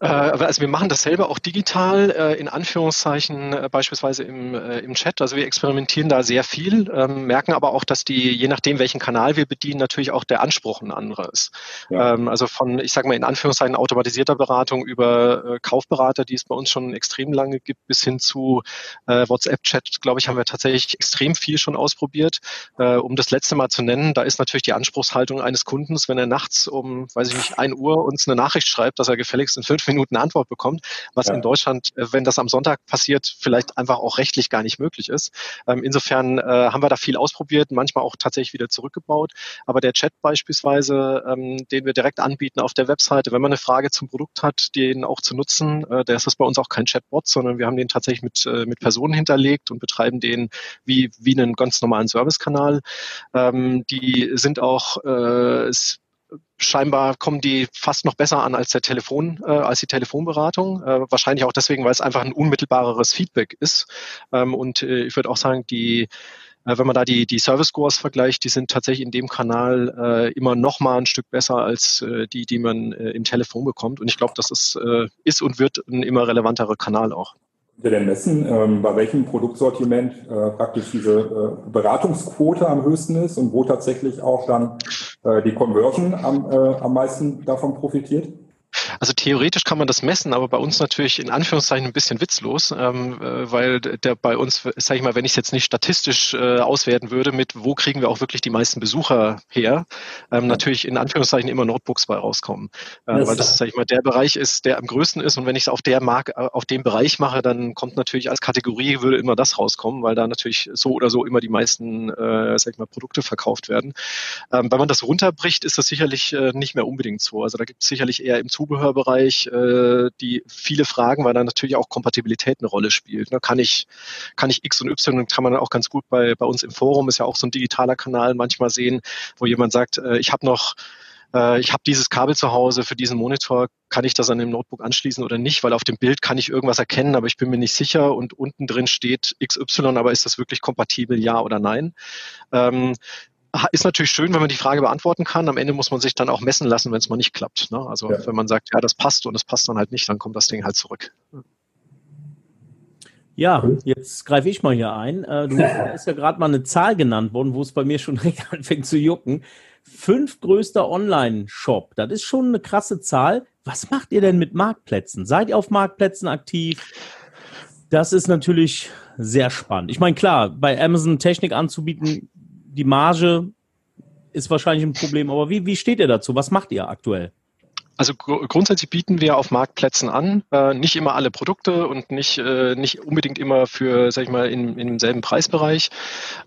[SPEAKER 3] Äh, also wir machen das selber auch digital, äh, in Anführungszeichen äh, beispielsweise im, im Chat. Also wir experimentieren da sehr viel, ähm, merken aber auch, dass die, je nachdem, welchen Kanal wir bedienen, natürlich auch der Anspruch ein anderer ist. Ja. Ähm, also von, ich sage mal in Anführungszeichen automatisierter Beratung über Kaufberater, die es bei uns schon extrem lange gibt, bis hin zu WhatsApp-Chat, glaube ich, haben wir tatsächlich extrem viel schon ausprobiert. Um das letzte Mal zu nennen, da ist natürlich die Anspruchshaltung eines Kundens, wenn er nachts um, weiß ich nicht, ein Uhr uns eine Nachricht schreibt, dass er gefälligst in fünf fünf Minuten Antwort bekommt, was ja. in Deutschland, äh, wenn das am Sonntag passiert, vielleicht einfach auch rechtlich gar nicht möglich ist. Ähm, insofern äh, haben wir da viel ausprobiert, manchmal auch tatsächlich wieder zurückgebaut. Aber der Chat beispielsweise, ähm, den wir direkt anbieten auf der Webseite, wenn man eine Frage zum Produkt hat, den auch zu nutzen, äh, der ist das bei uns auch kein Chatbot, sondern wir haben den tatsächlich mit, äh, mit Personen hinterlegt und betreiben den wie, wie einen ganz normalen Servicekanal. Ähm, die sind auch scheinbar kommen die fast noch besser an als der Telefon, äh, als die Telefonberatung. Äh, wahrscheinlich auch deswegen, weil es einfach ein unmittelbareres Feedback ist. Ähm, und äh, ich würde auch sagen, die äh, wenn man da die, die Service Scores vergleicht, die sind tatsächlich in dem Kanal äh, immer noch mal ein Stück besser als äh, die, die man äh, im Telefon bekommt. Und ich glaube, das ist, äh, ist und wird ein immer relevanterer Kanal auch.
[SPEAKER 2] Könnt ihr denn messen, ähm, bei welchem Produktsortiment äh, praktisch diese äh, Beratungsquote am höchsten ist und wo tatsächlich auch dann äh, die Conversion am, äh, am meisten davon profitiert?
[SPEAKER 3] Also theoretisch kann man das messen, aber bei uns natürlich in Anführungszeichen ein bisschen witzlos, ähm, äh, weil der bei uns, sage ich mal, wenn ich es jetzt nicht statistisch äh, auswerten würde, mit wo kriegen wir auch wirklich die meisten Besucher her, ähm, natürlich in Anführungszeichen immer Notebooks bei rauskommen, äh, das weil das, sage ich mal, der Bereich ist, der am größten ist und wenn ich es auf der Mark, äh, auf dem Bereich mache, dann kommt natürlich als Kategorie würde immer das rauskommen, weil da natürlich so oder so immer die meisten, äh, sag ich mal, Produkte verkauft werden. Ähm, wenn man das runterbricht, ist das sicherlich äh, nicht mehr unbedingt so. Also da gibt es sicherlich eher im Zubehör Zubehörbereich äh, die viele Fragen, weil da natürlich auch Kompatibilität eine Rolle spielt. Ne? Kann ich kann ich X und Y kann man auch ganz gut bei bei uns im Forum ist ja auch so ein digitaler Kanal manchmal sehen, wo jemand sagt, äh, ich habe noch äh, ich habe dieses Kabel zu Hause für diesen Monitor, kann ich das an dem Notebook anschließen oder nicht? Weil auf dem Bild kann ich irgendwas erkennen, aber ich bin mir nicht sicher und unten drin steht XY, aber ist das wirklich kompatibel, ja oder nein? Ähm, ist natürlich schön, wenn man die Frage beantworten kann. Am Ende muss man sich dann auch messen lassen, wenn es mal nicht klappt. Ne? Also ja. wenn man sagt, ja, das passt und es passt dann halt nicht, dann kommt das Ding halt zurück.
[SPEAKER 4] Ja, jetzt greife ich mal hier ein. Äh, du <laughs> ist ja gerade mal eine Zahl genannt worden, wo es bei mir schon <laughs> direkt anfängt zu jucken. Fünf größter Online-Shop. Das ist schon eine krasse Zahl. Was macht ihr denn mit Marktplätzen? Seid ihr auf Marktplätzen aktiv? Das ist natürlich sehr spannend. Ich meine, klar, bei Amazon Technik anzubieten, die Marge ist wahrscheinlich ein Problem. Aber wie, wie steht ihr dazu? Was macht ihr aktuell?
[SPEAKER 3] Also gr grundsätzlich bieten wir auf Marktplätzen an, äh, nicht immer alle Produkte und nicht, äh, nicht unbedingt immer für, sag ich mal, in, in demselben Preisbereich.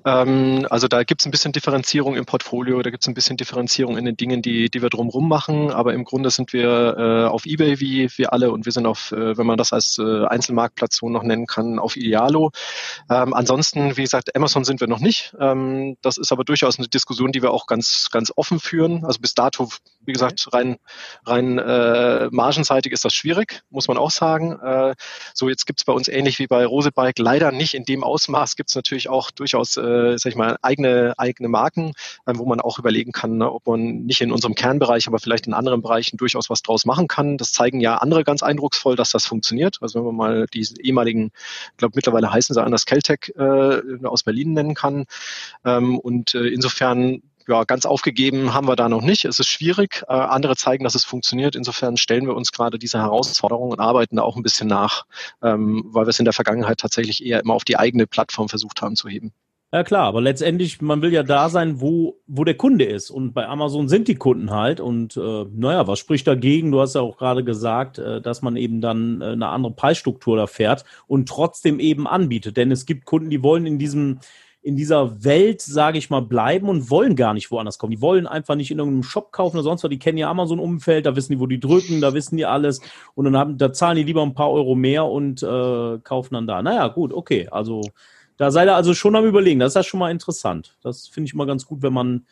[SPEAKER 3] Ähm, also da gibt es ein bisschen Differenzierung im Portfolio, da gibt es ein bisschen Differenzierung in den Dingen, die, die wir drumherum machen, aber im Grunde sind wir äh, auf Ebay wie wir alle und wir sind auf, äh, wenn man das als äh, Einzelmarktplatz so noch nennen kann, auf Idealo. Ähm, ansonsten, wie gesagt, Amazon sind wir noch nicht. Ähm, das ist aber durchaus eine Diskussion, die wir auch ganz, ganz offen führen. Also bis dato, wie gesagt, rein, rein äh, margenseitig ist das schwierig, muss man auch sagen. Äh, so, jetzt gibt es bei uns ähnlich wie bei Rosebike leider nicht in dem Ausmaß, gibt es natürlich auch durchaus, äh, sag ich mal, eigene, eigene Marken, äh, wo man auch überlegen kann, ne, ob man nicht in unserem Kernbereich, aber vielleicht in anderen Bereichen durchaus was draus machen kann. Das zeigen ja andere ganz eindrucksvoll, dass das funktioniert. Also wenn man mal die ehemaligen, ich glaube mittlerweile heißen sie anders, Keltec äh, aus Berlin nennen kann. Ähm, und äh, insofern ja, ganz aufgegeben haben wir da noch nicht. Es ist schwierig. Äh, andere zeigen, dass es funktioniert. Insofern stellen wir uns gerade diese Herausforderungen und arbeiten da auch ein bisschen nach, ähm, weil wir es in der Vergangenheit tatsächlich eher immer auf die eigene Plattform versucht haben zu heben.
[SPEAKER 4] Ja klar, aber letztendlich, man will ja da sein, wo, wo der Kunde ist. Und bei Amazon sind die Kunden halt. Und äh, naja, was spricht dagegen? Du hast ja auch gerade gesagt, äh, dass man eben dann äh, eine andere Preisstruktur da fährt und trotzdem eben anbietet. Denn es gibt Kunden, die wollen in diesem in dieser Welt, sage ich mal, bleiben und wollen gar nicht woanders kommen. Die wollen einfach nicht in irgendeinem Shop kaufen oder sonst was. Die kennen ja Amazon-Umfeld, da wissen die, wo die drücken, da wissen die alles. Und dann haben, da zahlen die lieber ein paar Euro mehr und äh, kaufen dann da. Naja, gut, okay. Also da seid ihr also schon am Überlegen. Das ist ja schon mal interessant. Das finde ich immer ganz gut, wenn man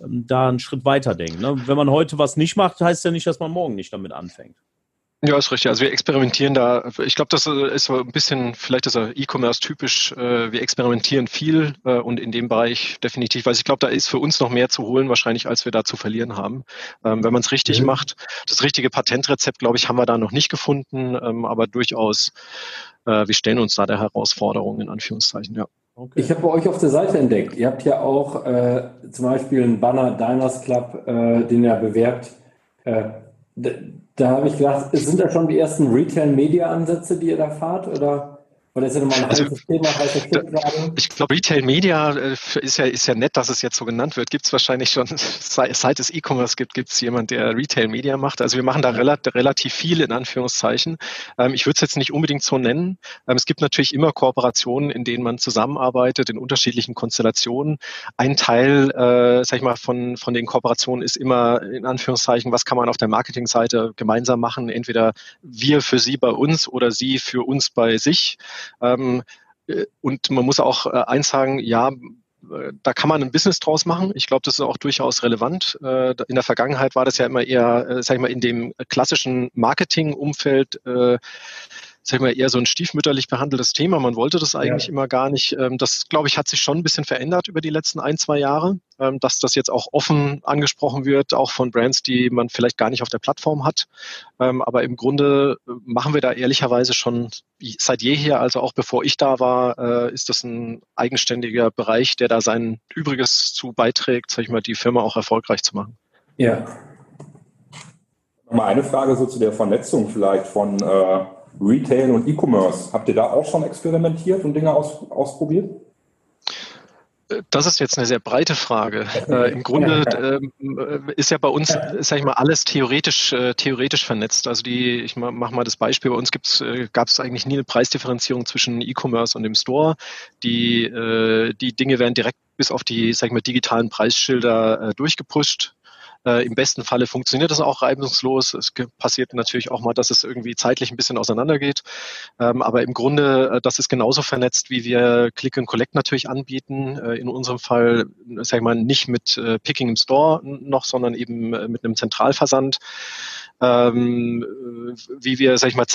[SPEAKER 4] ähm, da einen Schritt weiter denkt. Ne? Wenn man heute was nicht macht, heißt ja nicht, dass man morgen nicht damit anfängt.
[SPEAKER 3] Ja, ist richtig. Also wir experimentieren da. Ich glaube, das ist so ein bisschen, vielleicht ist er E-Commerce typisch. Äh, wir experimentieren viel äh, und in dem Bereich definitiv, weil ich glaube, da ist für uns noch mehr zu holen wahrscheinlich, als wir da zu verlieren haben. Ähm, wenn man es richtig mhm. macht, das richtige Patentrezept, glaube ich, haben wir da noch nicht gefunden, ähm, aber durchaus, äh, wir stellen uns da der Herausforderung in Anführungszeichen, ja.
[SPEAKER 5] Okay. Ich habe bei euch auf der Seite entdeckt, ihr habt ja auch äh, zum Beispiel einen Banner Diners Club, äh, den ihr bewerbt. Äh, da habe ich gedacht, sind da schon die ersten Retail-Media-Ansätze, die ihr da fahrt? Oder? Oder ist ja nochmal ein also, Thema,
[SPEAKER 3] gerade? Ich glaube, Retail Media äh, ist ja, ist ja nett, dass es jetzt so genannt wird. Gibt es wahrscheinlich schon, <laughs> seit es E-Commerce gibt, gibt es jemand, der Retail Media macht. Also wir machen da relativ viel in Anführungszeichen. Ähm, ich würde es jetzt nicht unbedingt so nennen. Ähm, es gibt natürlich immer Kooperationen, in denen man zusammenarbeitet, in unterschiedlichen Konstellationen. Ein Teil, äh, sag ich mal, von, von den Kooperationen ist immer in Anführungszeichen, was kann man auf der Marketingseite gemeinsam machen? Entweder wir für Sie bei uns oder Sie für uns bei sich. Ähm, äh, und man muss auch äh, eins sagen, ja, äh, da kann man ein Business draus machen. Ich glaube, das ist auch durchaus relevant. In der Vergangenheit war das ja immer eher, sag ich mal, in dem klassischen Marketing-Umfeld sag ich mal, eher so ein stiefmütterlich behandeltes Thema. Man wollte das eigentlich ja. immer gar nicht. Ähm, das, glaube ich, hat sich schon ein bisschen verändert über die letzten ein, zwei Jahre, ähm, dass das jetzt auch offen angesprochen wird, auch von Brands, die man vielleicht gar nicht auf der Plattform hat. Ähm, aber im Grunde äh, machen wir da ehrlicherweise schon seit jeher, also auch bevor ich da war, äh, ist das ein eigenständiger Bereich, der da sein Übriges zu beiträgt, sag ich mal, die Firma auch erfolgreich zu machen.
[SPEAKER 2] Ja. Mal eine Frage so zu der Vernetzung vielleicht von äh Retail und E-Commerce. Habt ihr da auch schon experimentiert und Dinge aus, ausprobiert?
[SPEAKER 3] Das ist jetzt eine sehr breite Frage. Äh, Im Grunde <laughs> äh, ist ja bei uns, sag ich mal, alles theoretisch, äh, theoretisch vernetzt. Also die, ich mache mal das Beispiel, bei uns äh, gab es eigentlich nie eine Preisdifferenzierung zwischen E-Commerce und dem Store. Die, äh, die Dinge werden direkt bis auf die, sag ich mal, digitalen Preisschilder äh, durchgepusht. Äh, Im besten Falle funktioniert das auch reibungslos. Es passiert natürlich auch mal, dass es irgendwie zeitlich ein bisschen auseinandergeht. Ähm, aber im Grunde, äh, das ist genauso vernetzt, wie wir Click and Collect natürlich anbieten. Äh, in unserem Fall, sag ich mal, nicht mit äh, Picking im Store noch, sondern eben äh, mit einem Zentralversand. Ähm, äh, wie wir, sag ich mal,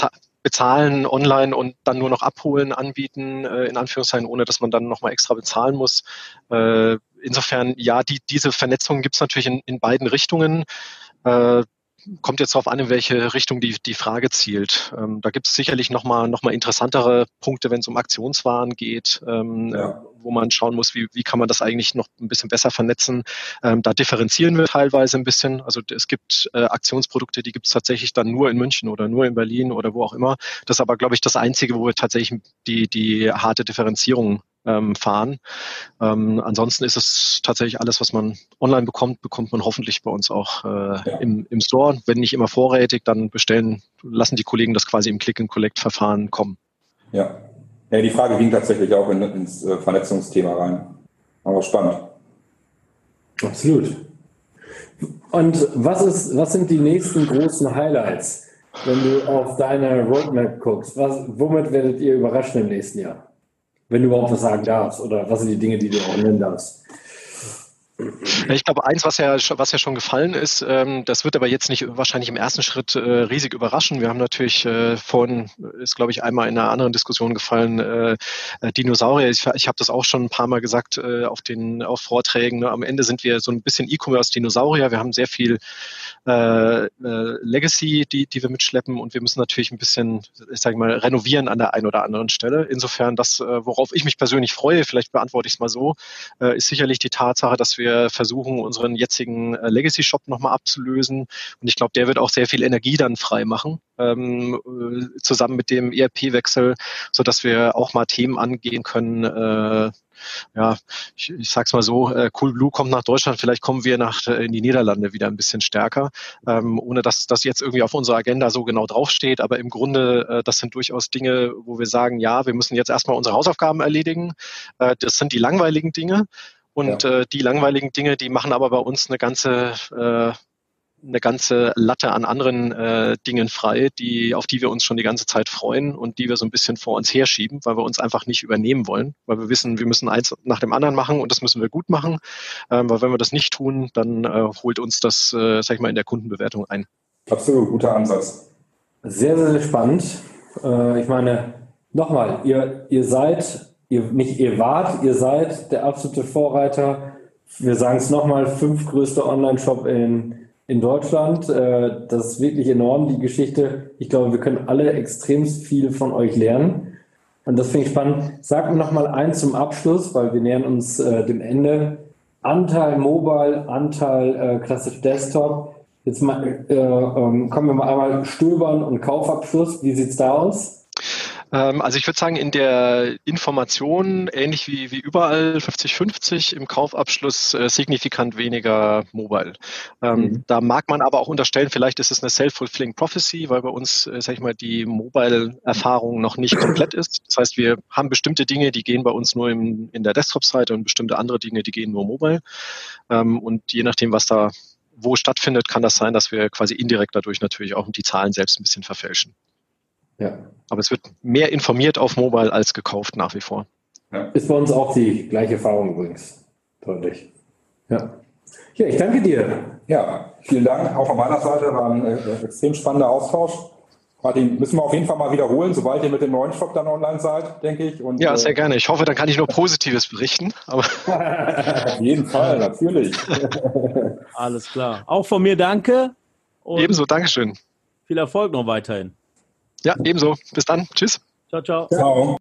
[SPEAKER 3] bezahlen online und dann nur noch abholen anbieten, äh, in Anführungszeichen, ohne dass man dann nochmal extra bezahlen muss. Äh, insofern, ja, die, diese Vernetzung gibt es natürlich in, in beiden Richtungen. Äh, kommt jetzt darauf an, in welche Richtung die, die Frage zielt. Ähm, da gibt es sicherlich nochmal noch mal interessantere Punkte, wenn es um Aktionswaren geht, ähm, ja. Wo man schauen muss, wie, wie kann man das eigentlich noch ein bisschen besser vernetzen. Ähm, da differenzieren wir teilweise ein bisschen. Also es gibt äh, Aktionsprodukte, die gibt es tatsächlich dann nur in München oder nur in Berlin oder wo auch immer. Das ist aber, glaube ich, das Einzige, wo wir tatsächlich die, die harte Differenzierung ähm, fahren. Ähm, ansonsten ist es tatsächlich alles, was man online bekommt, bekommt man hoffentlich bei uns auch äh, ja. im, im Store. Wenn nicht immer vorrätig, dann bestellen, lassen die Kollegen das quasi im Click-and-Collect-Verfahren kommen.
[SPEAKER 2] Ja. Ja, die Frage ging tatsächlich auch in, ins äh, Vernetzungsthema rein. Aber spannend.
[SPEAKER 5] Absolut. Und was, ist, was sind die nächsten großen Highlights, wenn du auf deine Roadmap guckst? Was, womit werdet ihr überraschen im nächsten Jahr? Wenn du überhaupt was sagen darfst oder was sind die Dinge, die du auch nennen darfst.
[SPEAKER 3] Ich glaube, eins, was ja, was ja schon gefallen ist, ähm, das wird aber jetzt nicht wahrscheinlich im ersten Schritt äh, riesig überraschen. Wir haben natürlich äh, vorhin, ist glaube ich einmal in einer anderen Diskussion gefallen, äh, äh Dinosaurier. Ich, ich habe das auch schon ein paar Mal gesagt äh, auf den auf Vorträgen. Ne? Am Ende sind wir so ein bisschen E-Commerce-Dinosaurier. Wir haben sehr viel äh, Legacy, die, die wir mitschleppen und wir müssen natürlich ein bisschen, ich sage mal, renovieren an der einen oder anderen Stelle. Insofern, das, worauf ich mich persönlich freue, vielleicht beantworte ich es mal so, ist sicherlich die Tatsache, dass wir versuchen, unseren jetzigen äh, Legacy-Shop nochmal abzulösen. Und ich glaube, der wird auch sehr viel Energie dann frei machen, ähm, äh, zusammen mit dem ERP-Wechsel, sodass wir auch mal Themen angehen können, äh, ja, ich, ich sag's mal so, äh, Cool Blue kommt nach Deutschland, vielleicht kommen wir nach äh, in die Niederlande wieder ein bisschen stärker, ähm, ohne dass das jetzt irgendwie auf unserer Agenda so genau draufsteht. Aber im Grunde, äh, das sind durchaus Dinge, wo wir sagen, ja, wir müssen jetzt erstmal unsere Hausaufgaben erledigen. Äh, das sind die langweiligen Dinge. Und ja. äh, die langweiligen Dinge, die machen aber bei uns eine ganze äh, eine ganze Latte an anderen äh, Dingen frei, die, auf die wir uns schon die ganze Zeit freuen und die wir so ein bisschen vor uns herschieben, weil wir uns einfach nicht übernehmen wollen, weil wir wissen, wir müssen eins nach dem anderen machen und das müssen wir gut machen. Ähm, weil wenn wir das nicht tun, dann äh, holt uns das, äh, sag ich mal, in der Kundenbewertung ein.
[SPEAKER 2] Absolut, guter Ansatz.
[SPEAKER 5] Sehr, sehr spannend. Äh, ich meine, nochmal, ihr, ihr seid, ihr, nicht ihr wart, ihr seid der absolute Vorreiter. Wir sagen es nochmal, fünf größte Online-Shop in, in Deutschland. Äh, das ist wirklich enorm, die Geschichte. Ich glaube, wir können alle extrem viel von euch lernen. Und das finde ich spannend. Sag mir nochmal eins zum Abschluss, weil wir nähern uns äh, dem Ende. Anteil Mobile, Anteil äh, klassisch Desktop. Jetzt mal, äh, ähm, kommen wir mal einmal stöbern und Kaufabschluss. Wie sieht's da aus?
[SPEAKER 3] Ähm, also ich würde sagen, in der Information, ähnlich wie, wie überall 50-50, im Kaufabschluss äh, signifikant weniger mobile. Ähm, mhm. Da mag man aber auch unterstellen, vielleicht ist es eine self-fulfilling prophecy, weil bei uns, äh, sag ich mal, die Mobile-Erfahrung noch nicht komplett ist. Das heißt, wir haben bestimmte Dinge, die gehen bei uns nur im, in der Desktop-Seite und bestimmte andere Dinge, die gehen nur mobile. Ähm, und je nachdem, was da wo stattfindet, kann das sein, dass wir quasi indirekt dadurch natürlich auch die Zahlen selbst ein bisschen verfälschen. Ja. Aber es wird mehr informiert auf Mobile als gekauft nach wie vor.
[SPEAKER 5] Ja. Ist bei uns auch die gleiche Erfahrung übrigens. Deutlich. Ja. Ja, ich danke dir.
[SPEAKER 2] Ja, vielen Dank. Auch von meiner Seite war ein äh, extrem spannender Austausch. Martin, müssen wir auf jeden Fall mal wiederholen, sobald ihr mit dem neuen Shop dann online seid, denke ich.
[SPEAKER 3] Und, ja, sehr äh, gerne. Ich hoffe, dann kann ich nur Positives berichten. <laughs>
[SPEAKER 2] auf jeden Fall, natürlich. <laughs>
[SPEAKER 4] Alles klar. Auch von mir danke.
[SPEAKER 3] Ebenso, Dankeschön.
[SPEAKER 4] Viel Erfolg noch weiterhin.
[SPEAKER 3] Ja, ebenso. Bis dann. Tschüss.
[SPEAKER 4] Ciao, ciao. Ciao.